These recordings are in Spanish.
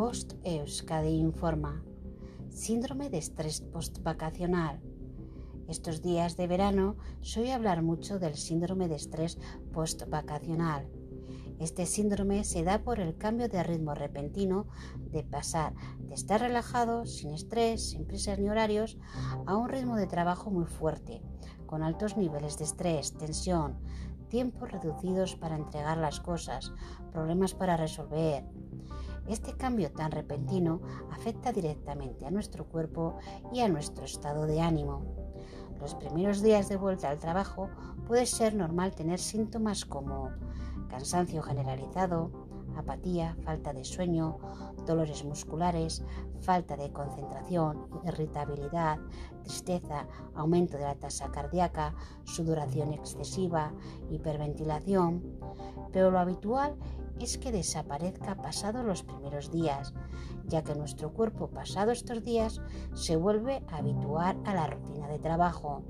Bost Euskadi informa. Síndrome de estrés postvacacional. Estos días de verano soy hablar mucho del síndrome de estrés postvacacional. Este síndrome se da por el cambio de ritmo repentino de pasar de estar relajado, sin estrés, sin prisas ni horarios, a un ritmo de trabajo muy fuerte, con altos niveles de estrés, tensión, tiempos reducidos para entregar las cosas, problemas para resolver. Este cambio tan repentino afecta directamente a nuestro cuerpo y a nuestro estado de ánimo. Los primeros días de vuelta al trabajo puede ser normal tener síntomas como cansancio generalizado, apatía, falta de sueño, dolores musculares, falta de concentración, irritabilidad, tristeza, aumento de la tasa cardíaca, sudoración excesiva, hiperventilación, pero lo habitual es que desaparezca pasados los primeros días, ya que nuestro cuerpo pasado estos días se vuelve a habituar a la rutina de trabajo.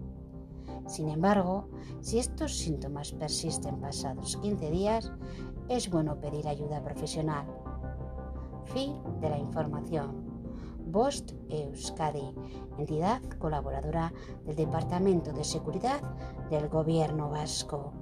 Sin embargo, si estos síntomas persisten pasados 15 días, es bueno pedir ayuda profesional. Fin de la información. Bost Euskadi, entidad colaboradora del Departamento de Seguridad del Gobierno Vasco.